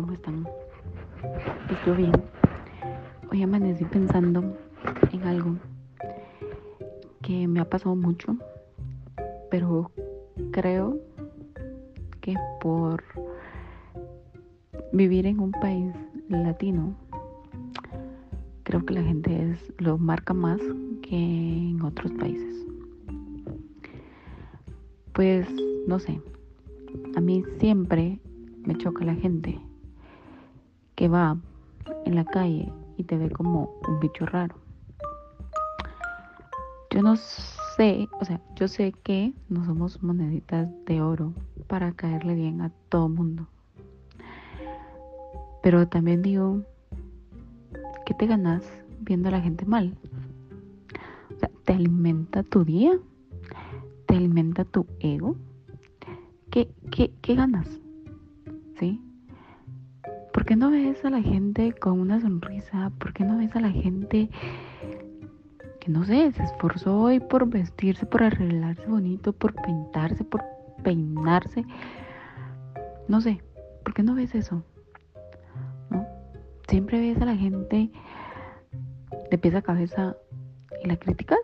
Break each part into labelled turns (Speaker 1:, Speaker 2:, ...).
Speaker 1: ¿cómo están? Pues bien. Hoy amanecí pensando en algo que me ha pasado mucho, pero creo que por vivir en un país latino, creo que la gente es, lo marca más que en otros países. Pues no sé, a mí siempre me choca la gente que va en la calle y te ve como un bicho raro. Yo no sé, o sea, yo sé que no somos moneditas de oro para caerle bien a todo mundo. Pero también digo, ¿qué te ganas viendo a la gente mal? O sea, ¿te alimenta tu día? ¿Te alimenta tu ego? ¿Qué, qué, qué ganas? ¿Sí? ¿Por qué no ves a la gente con una sonrisa? ¿Por qué no ves a la gente que no sé, se esforzó hoy por vestirse, por arreglarse bonito, por pintarse, por peinarse? No sé, ¿por qué no ves eso? ¿No? Siempre ves a la gente de pies a cabeza y la criticas.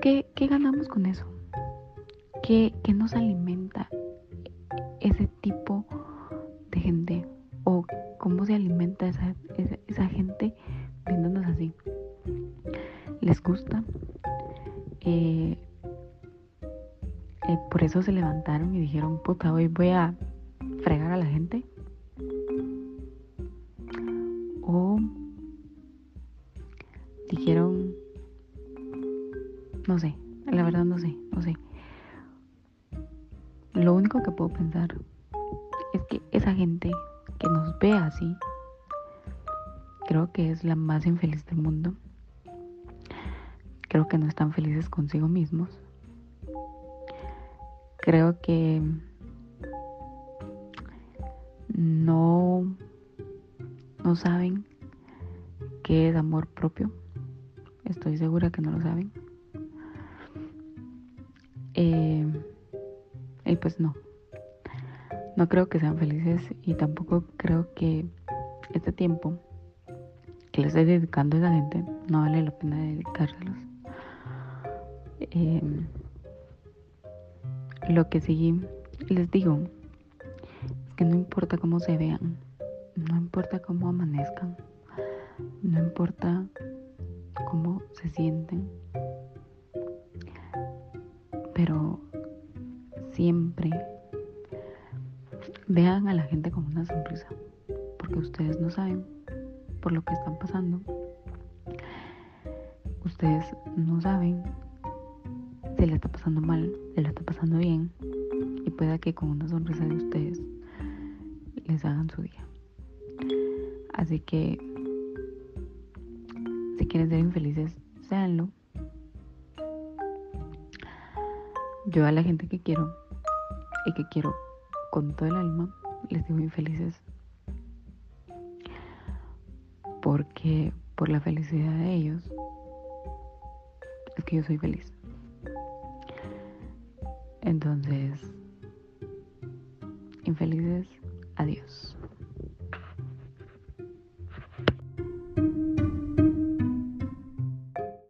Speaker 1: ¿Qué, qué ganamos con eso? ¿Qué, nos alimenta ese tipo gente? ¿O cómo se alimenta esa, esa, gente viéndonos así? ¿Les gusta? Eh, eh, por eso se levantaron y dijeron, puta, hoy voy a fregar a la gente. O dijeron, no sé, la verdad no sé, no sé. Lo único que puedo pensar es que esa gente que nos ve así, creo que es la más infeliz del mundo. Creo que no están felices consigo mismos. Creo que no, no saben qué es amor propio. Estoy segura que no lo saben. Eh, y pues no. No creo que sean felices y tampoco creo que este tiempo que les estoy dedicando a esa gente no vale la pena dedicárselos. Em, lo que sí les digo es que no importa cómo se vean, no importa cómo amanezcan, no importa cómo se sienten, pero siempre vean a la gente con una sonrisa, porque ustedes no saben por lo que están pasando. Ustedes no saben si le está pasando mal, si le está pasando bien, y pueda que con una sonrisa de ustedes les hagan su día. Así que si quieren ser infelices, seanlo. Yo a la gente que quiero y que quiero con todo el alma, les digo infelices. Porque por la felicidad de ellos es que yo soy feliz. Entonces, infelices, adiós.